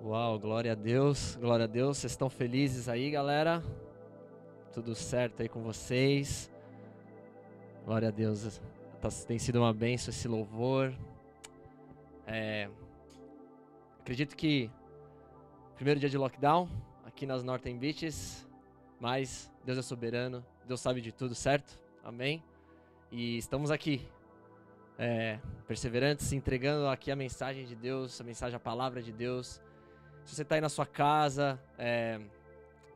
Uau, glória a Deus, glória a Deus. Vocês estão felizes aí, galera? Tudo certo aí com vocês? Glória a Deus. Tá, tem sido uma benção esse louvor. É, acredito que primeiro dia de lockdown aqui nas Northern Beaches, mas Deus é soberano, Deus sabe de tudo, certo? Amém? E estamos aqui, é, perseverantes, entregando aqui a mensagem de Deus, a mensagem, a palavra de Deus se você está aí na sua casa, é,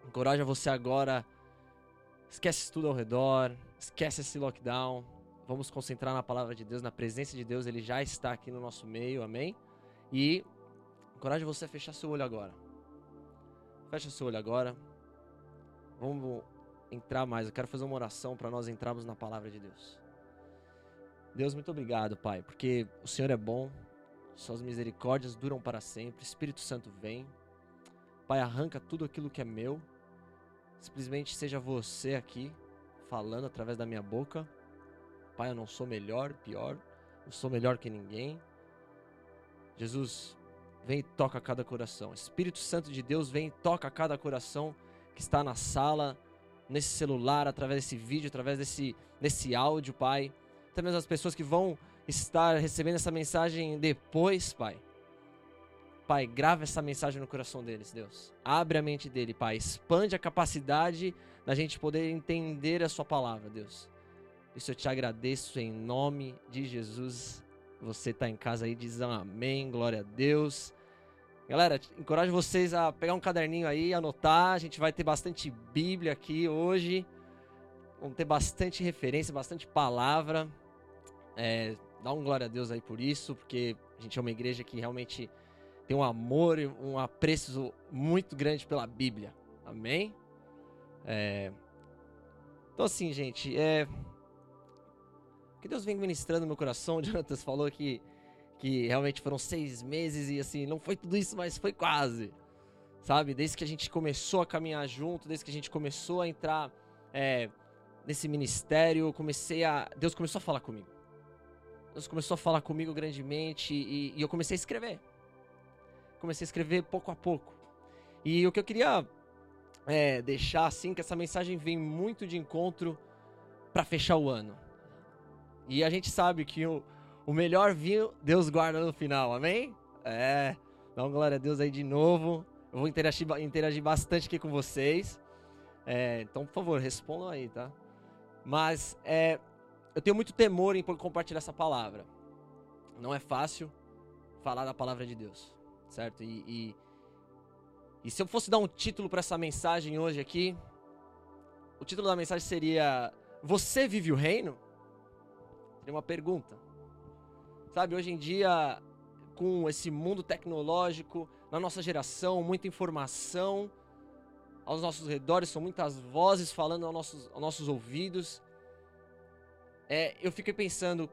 encoraja você agora. Esquece tudo ao redor, esquece esse lockdown. Vamos concentrar na palavra de Deus, na presença de Deus. Ele já está aqui no nosso meio, amém? E encoraja você a fechar seu olho agora. Fecha seu olho agora. Vamos entrar mais. Eu quero fazer uma oração para nós entrarmos na palavra de Deus. Deus, muito obrigado, Pai, porque o Senhor é bom, suas misericórdias duram para sempre. Espírito Santo vem. Pai, arranca tudo aquilo que é meu. Simplesmente seja você aqui falando através da minha boca. Pai, eu não sou melhor, pior. Eu sou melhor que ninguém. Jesus, vem e toca cada coração. Espírito Santo de Deus, vem e toca cada coração que está na sala, nesse celular, através desse vídeo, através desse, desse áudio, Pai. Até mesmo as pessoas que vão estar recebendo essa mensagem depois, Pai. Pai, grava essa mensagem no coração deles, Deus. Abre a mente dele, Pai. Expande a capacidade da gente poder entender a Sua palavra, Deus. Isso eu te agradeço em nome de Jesus. Você está em casa aí, diz amém, glória a Deus. Galera, encorajo vocês a pegar um caderninho aí, anotar. A gente vai ter bastante Bíblia aqui hoje. Vamos ter bastante referência, bastante palavra. É, dá um glória a Deus aí por isso, porque a gente é uma igreja que realmente tem um amor e um apreço muito grande pela Bíblia. Amém? É... Então assim, gente, é... O que Deus vem ministrando no meu coração, o Jonathan falou que, que realmente foram seis meses e assim, não foi tudo isso, mas foi quase. Sabe? Desde que a gente começou a caminhar junto, desde que a gente começou a entrar é, nesse ministério, comecei a. Deus começou a falar comigo. Deus começou a falar comigo grandemente e, e eu comecei a escrever. Comecei a escrever pouco a pouco. E o que eu queria é, deixar assim, que essa mensagem vem muito de encontro para fechar o ano. E a gente sabe que o, o melhor vinho Deus guarda no final, amém? É, dá uma glória a Deus aí de novo. Eu vou interagir, interagir bastante aqui com vocês. É, então, por favor, respondam aí, tá? Mas é, eu tenho muito temor em compartilhar essa palavra. Não é fácil falar da palavra de Deus, certo? E, e, e se eu fosse dar um título para essa mensagem hoje aqui, o título da mensagem seria: Você vive o reino? Seria uma pergunta. Sabe, hoje em dia, com esse mundo tecnológico, na nossa geração, muita informação aos nossos redores, são muitas vozes falando aos nossos, aos nossos ouvidos é, eu fiquei pensando: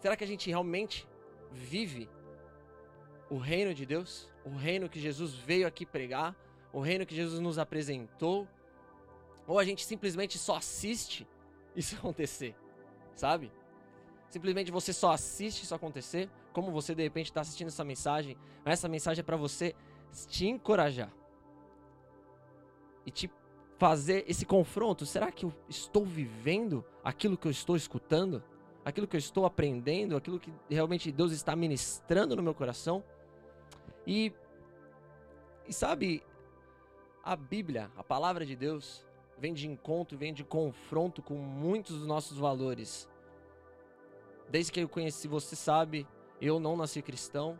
será que a gente realmente vive o reino de Deus? O reino que Jesus veio aqui pregar? O reino que Jesus nos apresentou? Ou a gente simplesmente só assiste isso acontecer? Sabe? Simplesmente você só assiste isso acontecer, como você de repente está assistindo essa mensagem. Essa mensagem é para você te encorajar e te fazer esse confronto. Será que eu estou vivendo aquilo que eu estou escutando? Aquilo que eu estou aprendendo? Aquilo que realmente Deus está ministrando no meu coração? E, e sabe, a Bíblia, a palavra de Deus, vem de encontro, vem de confronto com muitos dos nossos valores. Desde que eu conheci, você sabe, eu não nasci cristão.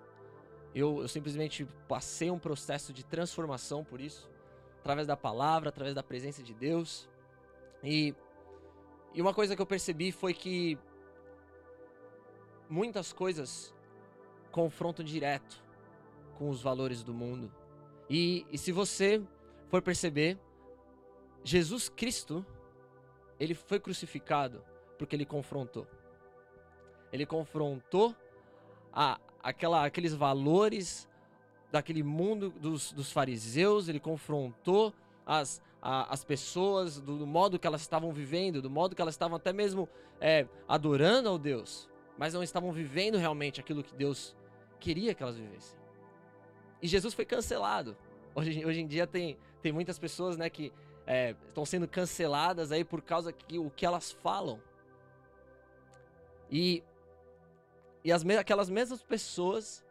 Eu, eu simplesmente passei um processo de transformação por isso através da palavra, através da presença de Deus. E, e uma coisa que eu percebi foi que muitas coisas confrontam direto com os valores do mundo. E, e se você for perceber, Jesus Cristo, ele foi crucificado porque ele confrontou. Ele confrontou a, aquela, aqueles valores daquele mundo dos, dos fariseus, ele confrontou as, a, as pessoas do, do, modo que elas estavam vivendo, do modo que elas estavam até mesmo é, adorando ao Deus, mas não estavam vivendo realmente aquilo que Deus queria que elas vivessem. e Jesus foi cancelado. Hoje, hoje em dia tem, tem muitas pessoas né, que é, estão sendo canceladas aí por causa que o que elas falam. E, e as, aquelas mesmas pessoas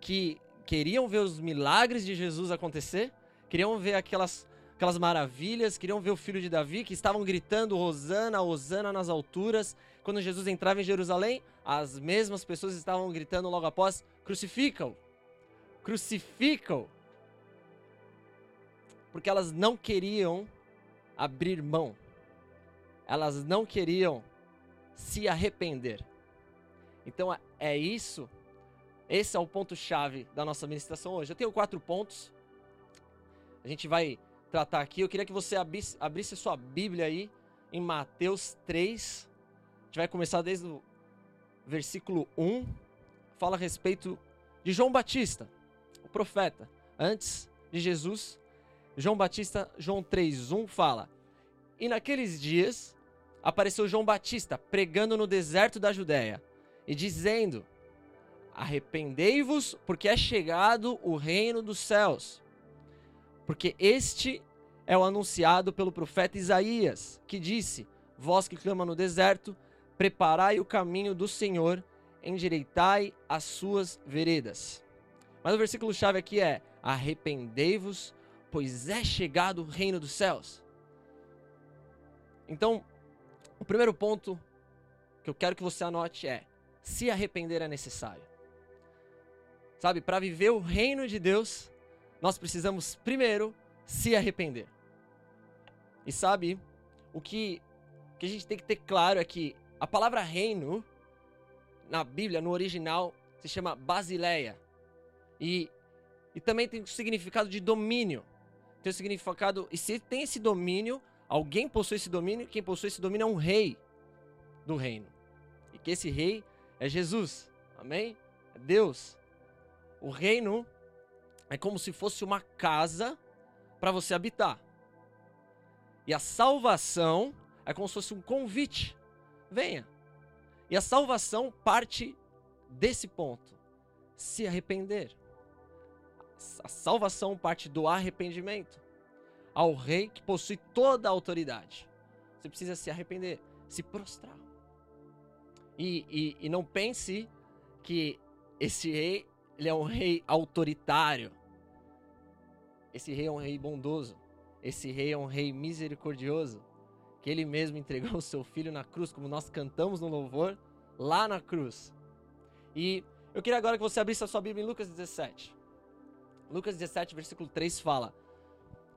que queriam ver os milagres de Jesus acontecer, queriam ver aquelas, aquelas maravilhas, queriam ver o filho de Davi, que estavam gritando Hosana, Hosana nas alturas. Quando Jesus entrava em Jerusalém, as mesmas pessoas estavam gritando logo após: crucificam, crucificam. Porque elas não queriam abrir mão, elas não queriam se arrepender. Então é, é isso esse é o ponto-chave da nossa ministração hoje. Eu tenho quatro pontos. A gente vai tratar aqui. Eu queria que você abrisse, abrisse sua Bíblia aí em Mateus 3. A gente vai começar desde o versículo 1. Fala a respeito de João Batista, o profeta. Antes de Jesus, João Batista, João 3:1 fala: E naqueles dias apareceu João Batista pregando no deserto da Judéia e dizendo: Arrependei-vos, porque é chegado o reino dos céus. Porque este é o anunciado pelo profeta Isaías, que disse: Vós que clama no deserto, preparai o caminho do Senhor, endireitai as suas veredas. Mas o versículo chave aqui é: Arrependei-vos, pois é chegado o reino dos céus. Então, o primeiro ponto que eu quero que você anote é: se arrepender é necessário. Sabe, para viver o reino de Deus, nós precisamos primeiro se arrepender. E sabe, o que, o que a gente tem que ter claro é que a palavra reino, na Bíblia, no original, se chama basileia. E, e também tem o significado de domínio. Tem o significado. E se tem esse domínio, alguém possui esse domínio, quem possui esse domínio é um rei do reino. E que esse rei é Jesus. Amém? É Deus. O reino é como se fosse uma casa para você habitar. E a salvação é como se fosse um convite. Venha. E a salvação parte desse ponto: se arrepender. A salvação parte do arrependimento ao rei que possui toda a autoridade. Você precisa se arrepender, se prostrar. E, e, e não pense que esse rei ele é um rei autoritário. Esse rei é um rei bondoso. Esse rei é um rei misericordioso. Que ele mesmo entregou o seu filho na cruz, como nós cantamos no louvor, lá na cruz. E eu queria agora que você abrisse a sua Bíblia em Lucas 17. Lucas 17, versículo 3 fala: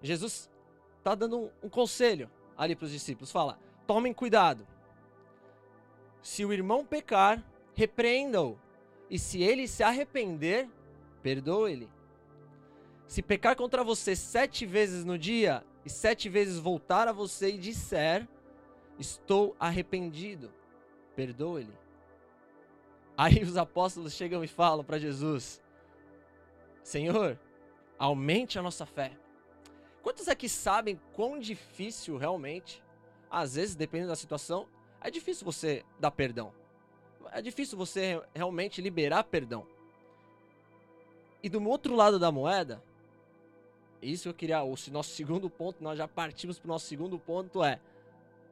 Jesus está dando um, um conselho ali para os discípulos. Fala: tomem cuidado. Se o irmão pecar, repreenda-o e se ele se arrepender, perdoe-lhe. Se pecar contra você sete vezes no dia e sete vezes voltar a você e disser: Estou arrependido, perdoe-lhe. Aí os apóstolos chegam e falam para Jesus: Senhor, aumente a nossa fé. Quantos aqui sabem quão difícil realmente, às vezes, dependendo da situação, é difícil você dar perdão? É difícil você realmente liberar perdão. E do outro lado da moeda, isso eu queria, o nosso segundo ponto, nós já partimos para o nosso segundo ponto é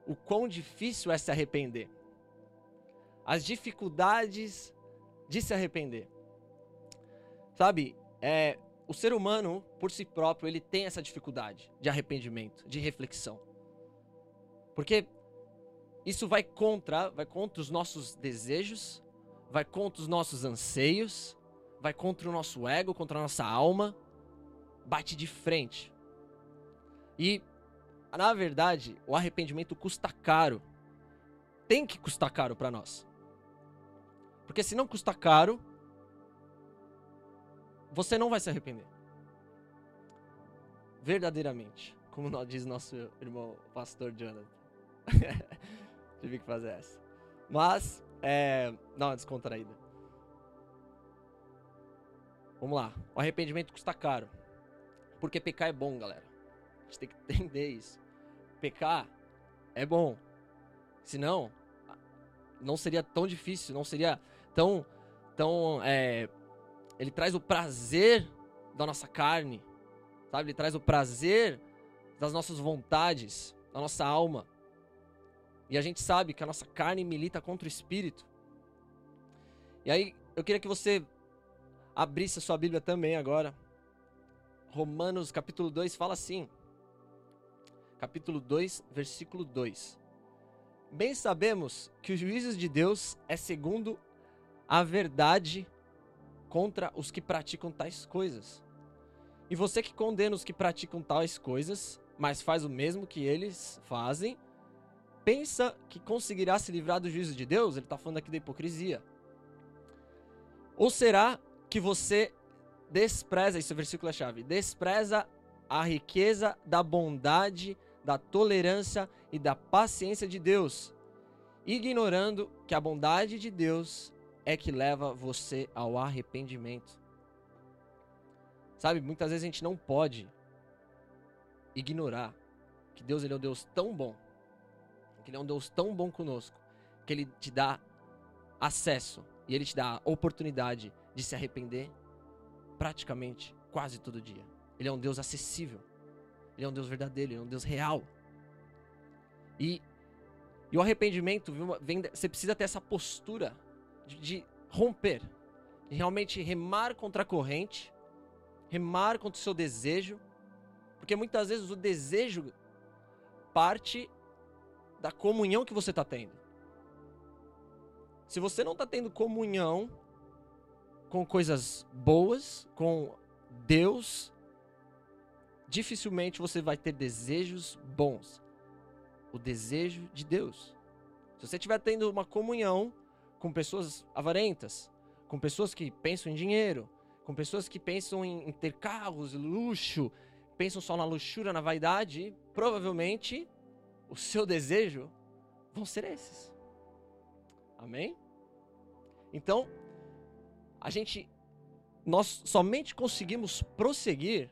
o quão difícil é se arrepender. As dificuldades de se arrepender. Sabe, é, o ser humano, por si próprio, ele tem essa dificuldade de arrependimento, de reflexão. Porque isso vai contra, vai contra os nossos desejos, vai contra os nossos anseios, vai contra o nosso ego, contra a nossa alma, bate de frente. E na verdade, o arrependimento custa caro. Tem que custar caro para nós. Porque se não custar caro, você não vai se arrepender. Verdadeiramente, como diz nosso irmão pastor Jonathan. Tive que fazer essa. Mas, é. Não, descontraída. Vamos lá. O arrependimento custa caro. Porque pecar é bom, galera. A gente tem que entender isso. Pecar é bom. Senão, não seria tão difícil, não seria tão. tão é, ele traz o prazer da nossa carne, sabe? Ele traz o prazer das nossas vontades, da nossa alma. E a gente sabe que a nossa carne milita contra o espírito. E aí, eu queria que você abrisse a sua Bíblia também agora. Romanos capítulo 2 fala assim. Capítulo 2, versículo 2. Bem sabemos que os juízos de Deus é segundo a verdade contra os que praticam tais coisas. E você que condena os que praticam tais coisas, mas faz o mesmo que eles fazem, pensa que conseguirá se livrar do juízo de Deus? Ele está falando aqui da hipocrisia. Ou será que você despreza, esse versículo é chave, despreza a riqueza da bondade, da tolerância e da paciência de Deus, ignorando que a bondade de Deus é que leva você ao arrependimento. Sabe, muitas vezes a gente não pode ignorar que Deus ele é um Deus tão bom, que ele é um Deus tão bom conosco, que ele te dá acesso e ele te dá a oportunidade de se arrepender praticamente quase todo dia. Ele é um Deus acessível. Ele é um Deus verdadeiro, ele é um Deus real. E, e o arrependimento, vem, você precisa ter essa postura de, de romper, de realmente remar contra a corrente, remar contra o seu desejo, porque muitas vezes o desejo parte da comunhão que você está tendo. Se você não está tendo comunhão com coisas boas, com Deus, dificilmente você vai ter desejos bons. O desejo de Deus. Se você estiver tendo uma comunhão com pessoas avarentas, com pessoas que pensam em dinheiro, com pessoas que pensam em, ter carros, luxo, pensam só na luxúria, na vaidade, provavelmente o seu desejo vão ser esses. Amém? Então, a gente nós somente conseguimos prosseguir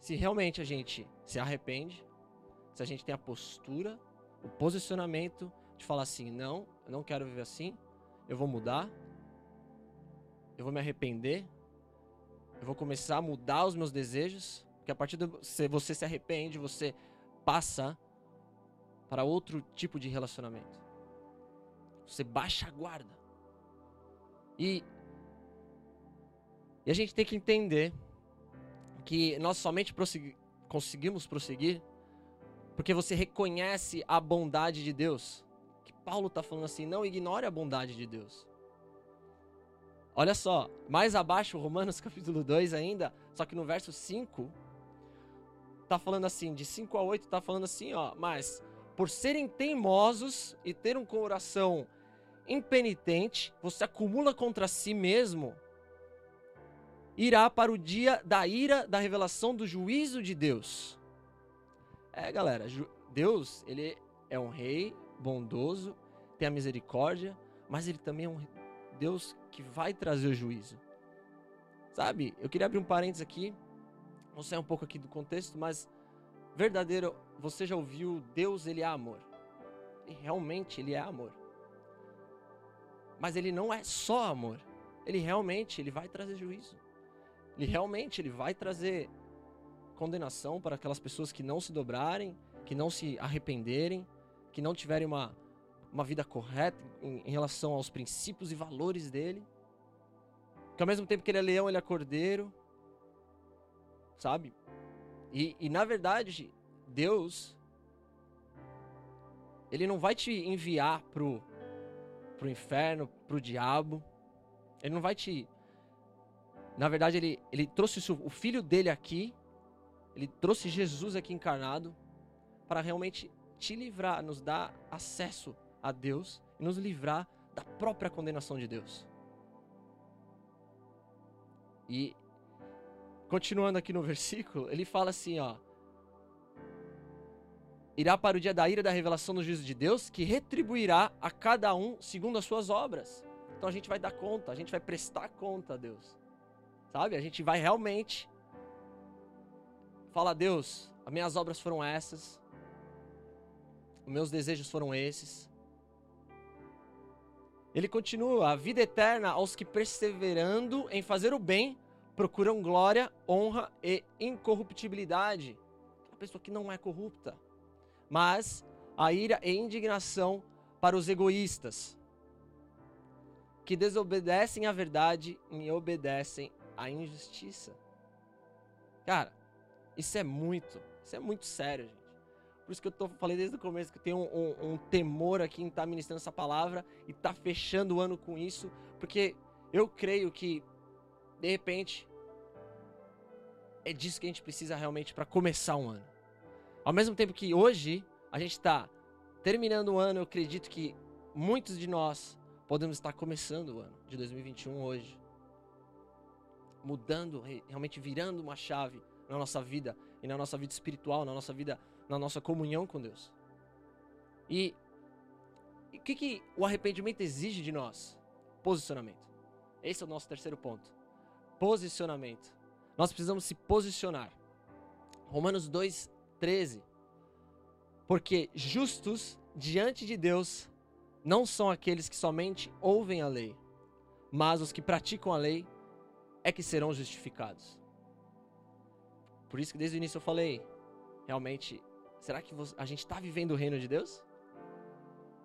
se realmente a gente se arrepende, se a gente tem a postura, o posicionamento de falar assim: não, eu não quero viver assim, eu vou mudar, eu vou me arrepender, eu vou começar a mudar os meus desejos, porque a partir do você se arrepende, você passa para outro tipo de relacionamento. Você baixa a guarda. E, e a gente tem que entender que nós somente prossegui, conseguimos prosseguir porque você reconhece a bondade de Deus. Que Paulo está falando assim, não ignore a bondade de Deus. Olha só, mais abaixo, Romanos capítulo 2 ainda, só que no verso 5, tá falando assim, de 5 a 8 tá falando assim, ó, mas por serem teimosos e ter um coração impenitente, você acumula contra si mesmo, irá para o dia da ira da revelação do juízo de Deus. É, galera, Deus, ele é um rei bondoso, tem a misericórdia, mas ele também é um Deus que vai trazer o juízo. Sabe? Eu queria abrir um parênteses aqui, não sei um pouco aqui do contexto, mas verdadeiro, você já ouviu Deus, ele é amor. E realmente ele é amor. Mas ele não é só amor. Ele realmente ele vai trazer juízo. Ele realmente ele vai trazer condenação para aquelas pessoas que não se dobrarem, que não se arrependerem, que não tiverem uma, uma vida correta em, em relação aos princípios e valores dele. Que ao mesmo tempo que ele é leão, ele é cordeiro. Sabe? E, e na verdade, Deus, ele não vai te enviar pro pro inferno, pro diabo. Ele não vai te. Na verdade, ele, ele trouxe o filho dele aqui. Ele trouxe Jesus aqui encarnado para realmente te livrar, nos dar acesso a Deus e nos livrar da própria condenação de Deus. E continuando aqui no versículo, ele fala assim, ó: irá para o dia da ira da revelação do juízo de Deus, que retribuirá a cada um segundo as suas obras. Então a gente vai dar conta, a gente vai prestar conta a Deus. Sabe? A gente vai realmente falar: Deus, as minhas obras foram essas, os meus desejos foram esses. Ele continua: a vida eterna aos que perseverando em fazer o bem procuram glória, honra e incorruptibilidade. A pessoa que não é corrupta. Mas a ira e indignação para os egoístas, que desobedecem à verdade e obedecem à injustiça. Cara, isso é muito, isso é muito sério, gente. Por isso que eu tô, falei desde o começo que eu tenho um, um, um temor aqui em estar tá ministrando essa palavra e estar tá fechando o ano com isso, porque eu creio que, de repente, é disso que a gente precisa realmente para começar um ano. Ao mesmo tempo que hoje a gente está terminando o ano, eu acredito que muitos de nós podemos estar começando o ano de 2021 hoje. Mudando, realmente virando uma chave na nossa vida e na nossa vida espiritual, na nossa vida na nossa comunhão com Deus. E o que, que o arrependimento exige de nós? Posicionamento. Esse é o nosso terceiro ponto. Posicionamento. Nós precisamos se posicionar. Romanos 2,13. Porque justos diante de Deus não são aqueles que somente ouvem a lei, mas os que praticam a lei é que serão justificados. Por isso que desde o início eu falei, realmente Será que a gente está vivendo o reino de Deus?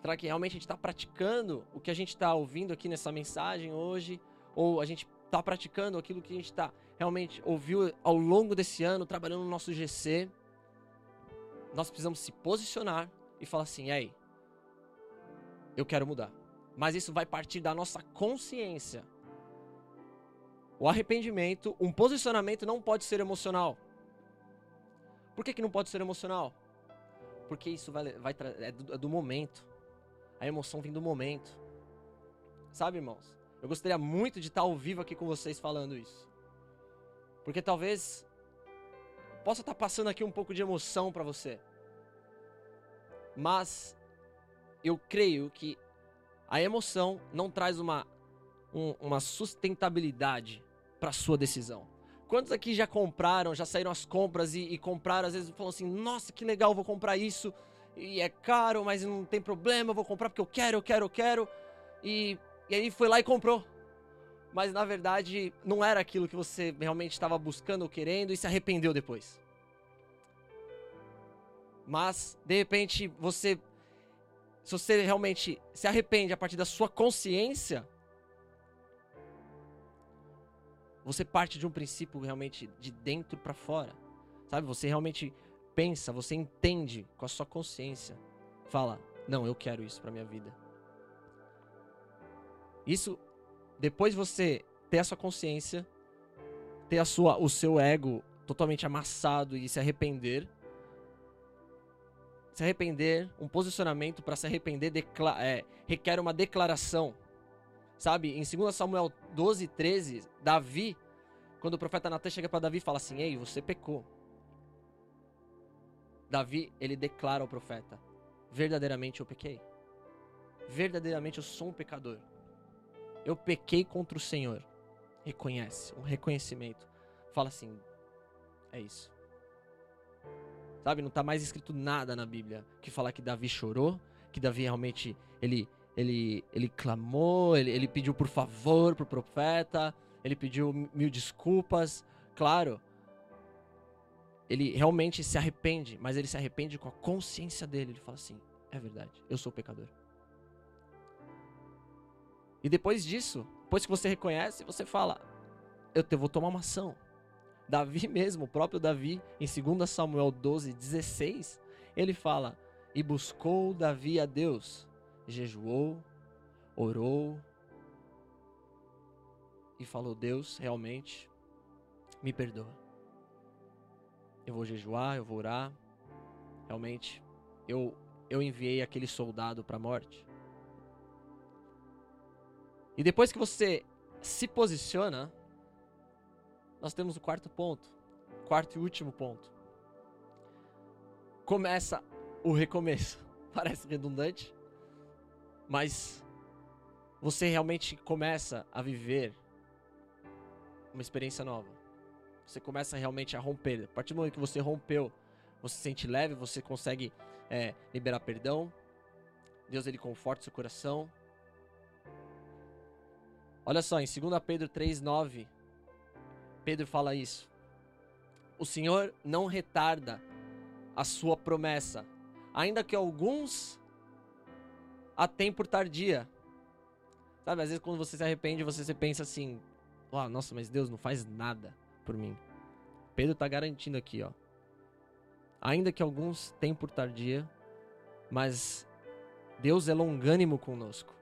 Será que realmente a gente está praticando o que a gente está ouvindo aqui nessa mensagem hoje? Ou a gente está praticando aquilo que a gente está realmente ouviu ao longo desse ano, trabalhando no nosso GC? Nós precisamos se posicionar e falar assim: ei, eu quero mudar. Mas isso vai partir da nossa consciência. O arrependimento, um posicionamento não pode ser emocional. Por que, que não pode ser emocional? Porque isso vai, vai é, do, é do momento. A emoção vem do momento. Sabe, irmãos? Eu gostaria muito de estar ao vivo aqui com vocês falando isso. Porque talvez possa estar passando aqui um pouco de emoção para você. Mas eu creio que a emoção não traz uma, um, uma sustentabilidade para sua decisão. Quantos aqui já compraram, já saíram as compras e, e compraram, às vezes falam assim, nossa, que legal, vou comprar isso. E é caro, mas não tem problema, vou comprar porque eu quero, eu quero, eu quero. E, e aí foi lá e comprou. Mas na verdade não era aquilo que você realmente estava buscando ou querendo e se arrependeu depois. Mas, de repente, você. Se você realmente se arrepende a partir da sua consciência, você parte de um princípio realmente de dentro para fora. Sabe? Você realmente pensa, você entende com a sua consciência. Fala: "Não, eu quero isso para minha vida". Isso depois você ter a sua consciência, ter a sua o seu ego totalmente amassado e se arrepender. Se arrepender, um posicionamento para se arrepender é, requer uma declaração Sabe, em 2 Samuel 12, 13, Davi, quando o profeta Natan chega para Davi e fala assim: Ei, você pecou. Davi, ele declara ao profeta: Verdadeiramente eu pequei. Verdadeiramente eu sou um pecador. Eu pequei contra o Senhor. Reconhece, um reconhecimento. Fala assim: É isso. Sabe, não está mais escrito nada na Bíblia que fala que Davi chorou, que Davi realmente ele ele, ele clamou, ele, ele pediu por favor pro profeta, ele pediu mil desculpas, claro. Ele realmente se arrepende, mas ele se arrepende com a consciência dele. Ele fala assim: é verdade, eu sou pecador. E depois disso, depois que você reconhece, você fala: eu vou tomar uma ação. Davi mesmo, o próprio Davi, em 2 Samuel 12, 16, ele fala: E buscou Davi a Deus jejuou, orou e falou: Deus, realmente, me perdoa. Eu vou jejuar, eu vou orar. Realmente, eu, eu enviei aquele soldado para a morte. E depois que você se posiciona, nós temos o quarto ponto. Quarto e último ponto. Começa o recomeço. Parece redundante, mas você realmente começa a viver uma experiência nova. Você começa realmente a romper. A partir do momento que você rompeu, você se sente leve, você consegue é, liberar perdão. Deus ele conforta seu coração. Olha só, em 2 Pedro 3,9, Pedro fala isso. O Senhor não retarda a sua promessa, ainda que alguns a tem por tardia. Sabe, às vezes quando você se arrepende, você, você pensa assim: oh, nossa, mas Deus não faz nada por mim. Pedro está garantindo aqui, ó. Ainda que alguns tenham por tardia, mas Deus é longânimo conosco,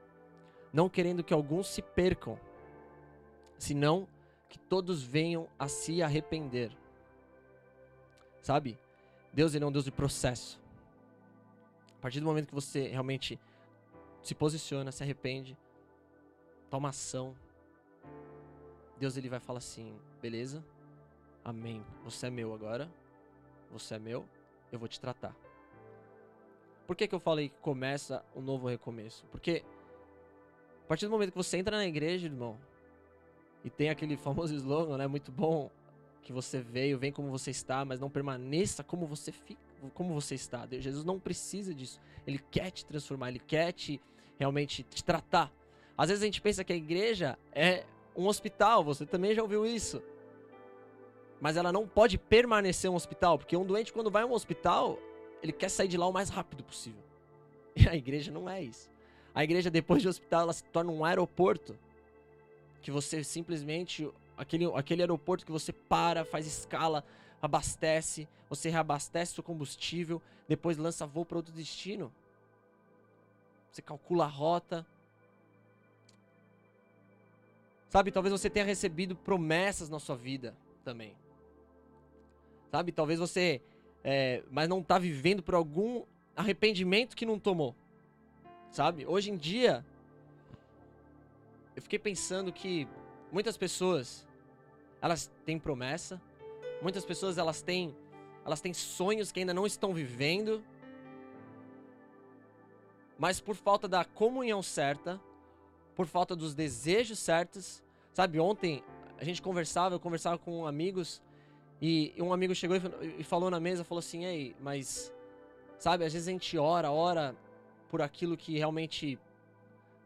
não querendo que alguns se percam, senão que todos venham a se arrepender. Sabe? Deus ele é um Deus de processo. A partir do momento que você realmente se posiciona, se arrepende, toma ação, Deus ele vai falar assim: beleza, amém, você é meu agora, você é meu, eu vou te tratar. Por que, que eu falei que começa um novo recomeço? Porque partir do momento que você entra na igreja, irmão, e tem aquele famoso slogan, né? Muito bom que você veio, vem como você está, mas não permaneça como você fica, como você está. Jesus não precisa disso. Ele quer te transformar, ele quer te realmente te tratar. Às vezes a gente pensa que a igreja é um hospital, você também já ouviu isso. Mas ela não pode permanecer um hospital, porque um doente quando vai a um hospital, ele quer sair de lá o mais rápido possível. E a igreja não é isso. A igreja depois de hospital, ela se torna um aeroporto que você simplesmente aquele, aquele aeroporto que você para, faz escala, abastece, você reabastece o combustível, depois lança voo para outro destino. Você calcula a rota. Sabe, talvez você tenha recebido promessas na sua vida também. Sabe, talvez você, é, mas não está vivendo por algum arrependimento que não tomou. Sabe, hoje em dia, eu fiquei pensando que muitas pessoas elas têm promessa, muitas pessoas elas têm elas têm sonhos que ainda não estão vivendo, mas por falta da comunhão certa, por falta dos desejos certos, sabe? Ontem a gente conversava, eu conversava com amigos e um amigo chegou e falou na mesa, falou assim, ei, mas sabe? Às vezes a gente ora, ora por aquilo que realmente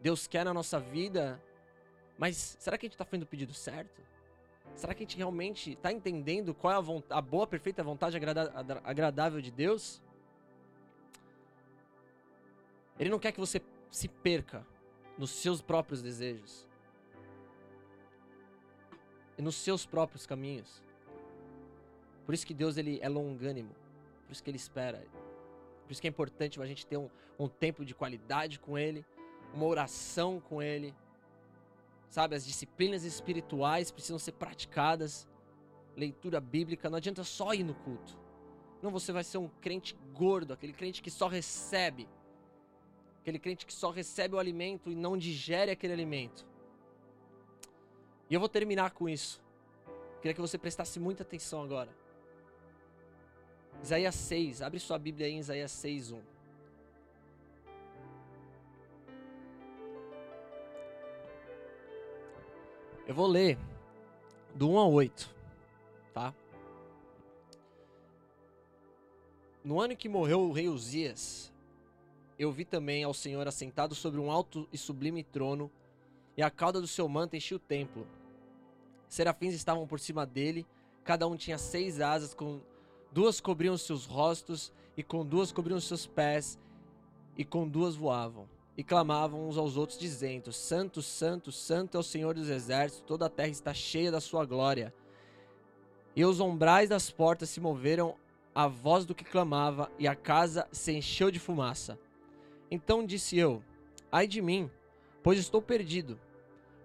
Deus quer na nossa vida, mas será que a gente está fazendo o pedido certo? Será que a gente realmente está entendendo qual é a, a, boa, perfeita vontade agradável de Deus? Ele não quer que você se perca nos seus próprios desejos e nos seus próprios caminhos. Por isso que Deus ele é longânimo, por isso que ele espera. Por isso que é importante a gente ter um, um tempo de qualidade com Ele, uma oração com Ele, Sabe, as disciplinas espirituais precisam ser praticadas. Leitura bíblica, não adianta só ir no culto. Não, você vai ser um crente gordo, aquele crente que só recebe. Aquele crente que só recebe o alimento e não digere aquele alimento. E eu vou terminar com isso. Queria que você prestasse muita atenção agora. Isaías 6, abre sua Bíblia aí em Isaías 6, 1. Eu vou ler do 1 ao 8, tá? No ano em que morreu o rei Uzias, eu vi também ao Senhor assentado sobre um alto e sublime trono, e a cauda do seu manto enchia o templo. Serafins estavam por cima dele, cada um tinha seis asas, com duas cobriam seus rostos, e com duas cobriam seus pés, e com duas voavam e clamavam uns aos outros, dizendo: Santo, Santo, Santo é o Senhor dos Exércitos, toda a terra está cheia da sua glória. E os umbrais das portas se moveram à voz do que clamava, e a casa se encheu de fumaça. Então disse eu: Ai de mim, pois estou perdido,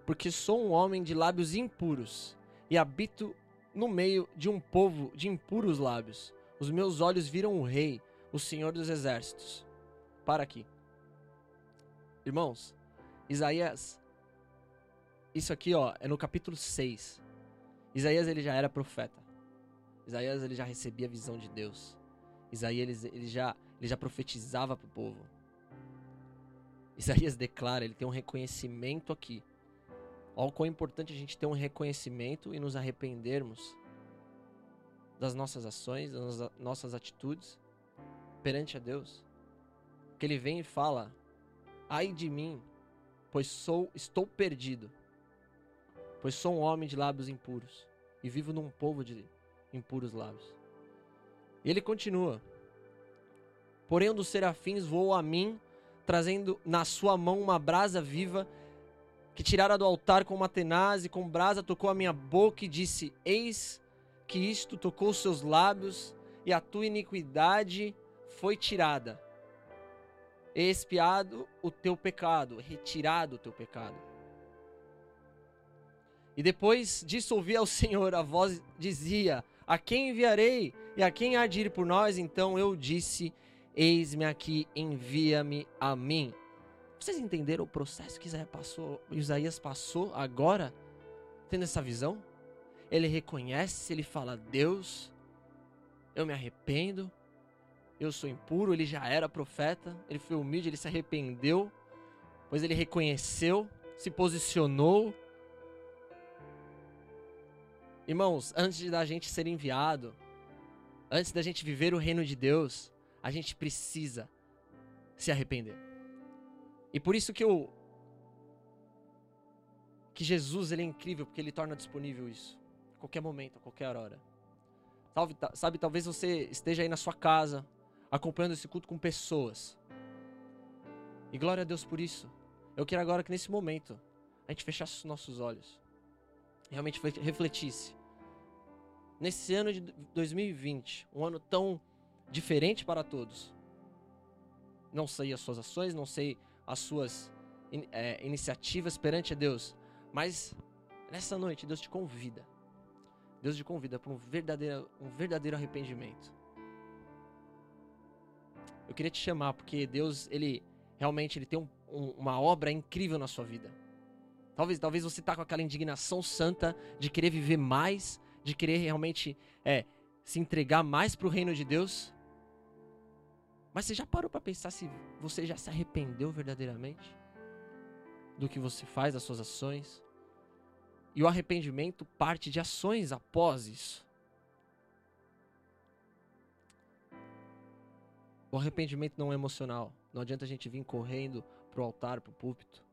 porque sou um homem de lábios impuros, e habito no meio de um povo de impuros lábios. Os meus olhos viram o Rei, o Senhor dos Exércitos. Para aqui. Irmãos, Isaías, isso aqui ó, é no capítulo 6. Isaías ele já era profeta. Isaías ele já recebia a visão de Deus. Isaías ele, ele já, ele já profetizava para o povo. Isaías declara, ele tem um reconhecimento aqui. Olha o quão importante a gente ter um reconhecimento e nos arrependermos das nossas ações, das nossas atitudes perante a Deus. Que ele vem e fala: Ai de mim, pois sou estou perdido, pois sou um homem de lábios impuros. e vivo num povo de impuros lábios. E ele continua: Porém, um dos serafins voou a mim, trazendo na sua mão uma brasa viva, que tirara do altar com uma tenaz e com brasa tocou a minha boca e disse: Eis que isto tocou seus lábios, e a tua iniquidade foi tirada. Expiado o teu pecado, retirado o teu pecado. E depois disso ouvi ao Senhor, a voz dizia: A quem enviarei? E a quem há de ir por nós? Então eu disse: Eis-me aqui, envia-me a mim. Vocês entenderam o processo que Isaías passou, Isaías passou agora, tendo essa visão? Ele reconhece, ele fala: Deus, eu me arrependo, eu sou impuro. Ele já era profeta, ele foi humilde, ele se arrependeu, pois ele reconheceu, se posicionou. Irmãos, antes da gente ser enviado, antes da gente viver o reino de Deus, a gente precisa se arrepender. E por isso que eu que Jesus ele é incrível porque ele torna disponível isso a qualquer momento, a qualquer hora. Sabe, sabe, talvez você esteja aí na sua casa acompanhando esse culto com pessoas. E glória a Deus por isso. Eu quero agora que nesse momento a gente fechasse os nossos olhos. Realmente refletisse. Nesse ano de 2020, um ano tão diferente para todos. Não sei as suas ações, não sei as suas é, iniciativas perante a Deus, mas nessa noite Deus te convida. Deus te convida para um verdadeiro, um verdadeiro arrependimento. Eu queria te chamar porque Deus, ele realmente ele tem um, um, uma obra incrível na sua vida. Talvez, talvez você tá com aquela indignação santa de querer viver mais, de querer realmente é, se entregar mais para o reino de Deus. Mas você já parou para pensar se você já se arrependeu verdadeiramente do que você faz, das suas ações? E o arrependimento parte de ações após isso. O arrependimento não é emocional. Não adianta a gente vir correndo pro altar, pro púlpito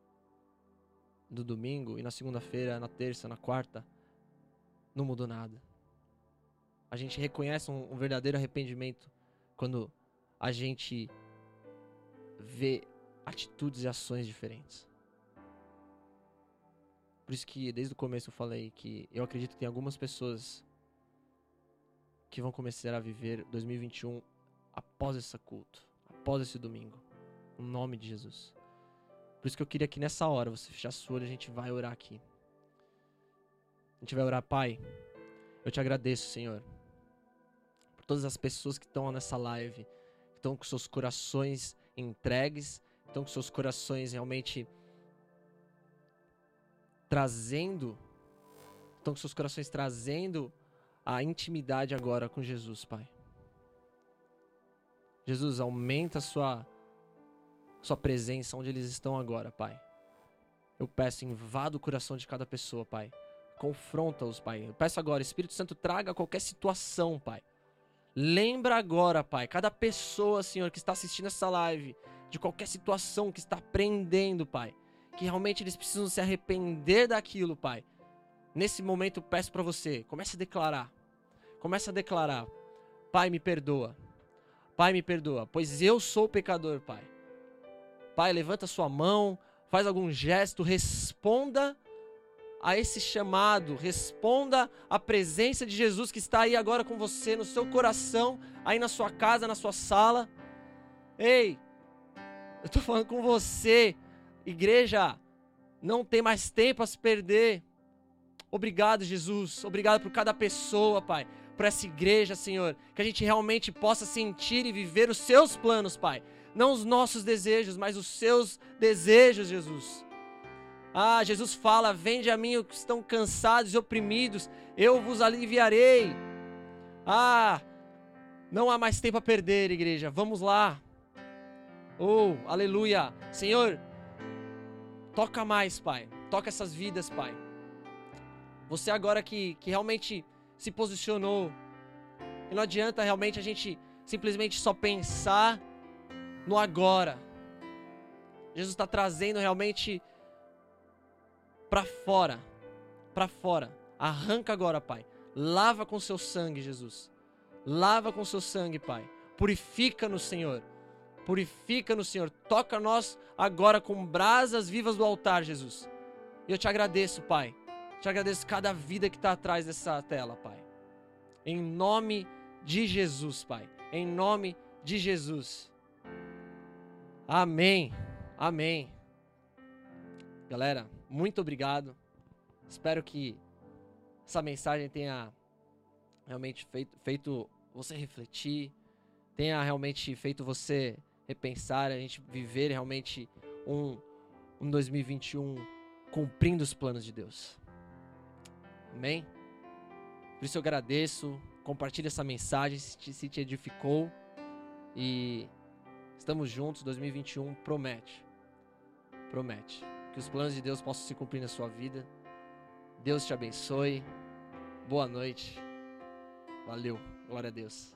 do domingo e na segunda-feira, na terça, na quarta, não mudou nada. A gente reconhece um, um verdadeiro arrependimento quando a gente vê atitudes e ações diferentes. Por isso que desde o começo eu falei que eu acredito que tem algumas pessoas que vão começar a viver 2021 após esse culto, após esse domingo. No nome de Jesus. Por isso que eu queria que nessa hora você fechasse o olho e a gente vai orar aqui. A gente vai orar, Pai. Eu te agradeço, Senhor, por todas as pessoas que estão nessa live, estão com seus corações entregues, estão com seus corações realmente trazendo, estão com seus corações trazendo a intimidade agora com Jesus, Pai. Jesus, aumenta a sua, sua presença onde eles estão agora, Pai. Eu peço, invada o coração de cada pessoa, Pai. Confronta-os, Pai. Eu peço agora, Espírito Santo, traga qualquer situação, Pai. Lembra agora, Pai, cada pessoa, Senhor, que está assistindo essa live, de qualquer situação que está prendendo, Pai. Que realmente eles precisam se arrepender daquilo, Pai. Nesse momento, peço para você, comece a declarar. Comece a declarar. Pai, me perdoa. Pai, me perdoa, pois eu sou pecador, Pai. Pai, levanta sua mão, faz algum gesto, responda a esse chamado, responda à presença de Jesus que está aí agora com você, no seu coração, aí na sua casa, na sua sala. Ei, eu estou falando com você, igreja, não tem mais tempo a se perder. Obrigado, Jesus. Obrigado por cada pessoa, Pai para essa igreja, Senhor. Que a gente realmente possa sentir e viver os seus planos, Pai. Não os nossos desejos, mas os seus desejos, Jesus. Ah, Jesus fala: Vende a mim os que estão cansados e oprimidos, eu vos aliviarei. Ah, não há mais tempo a perder, igreja. Vamos lá. Oh, aleluia. Senhor, toca mais, Pai. Toca essas vidas, Pai. Você agora que, que realmente se posicionou. E não adianta realmente a gente simplesmente só pensar no agora. Jesus está trazendo realmente para fora, para fora. Arranca agora, Pai, Lava com seu sangue, Jesus. Lava com seu sangue, Pai. Purifica no Senhor. Purifica no Senhor. Toca nós agora com brasas vivas do altar, Jesus. E eu te agradeço, Pai. Te agradeço cada vida que está atrás dessa tela, Pai. Em nome de Jesus, Pai. Em nome de Jesus. Amém. Amém. Galera, muito obrigado. Espero que essa mensagem tenha realmente feito, feito você refletir, tenha realmente feito você repensar, a gente viver realmente um, um 2021 cumprindo os planos de Deus. Amém? Por isso eu agradeço, compartilhe essa mensagem se te, se te edificou e estamos juntos, 2021 promete, promete que os planos de Deus possam se cumprir na sua vida. Deus te abençoe. Boa noite. Valeu. Glória a Deus.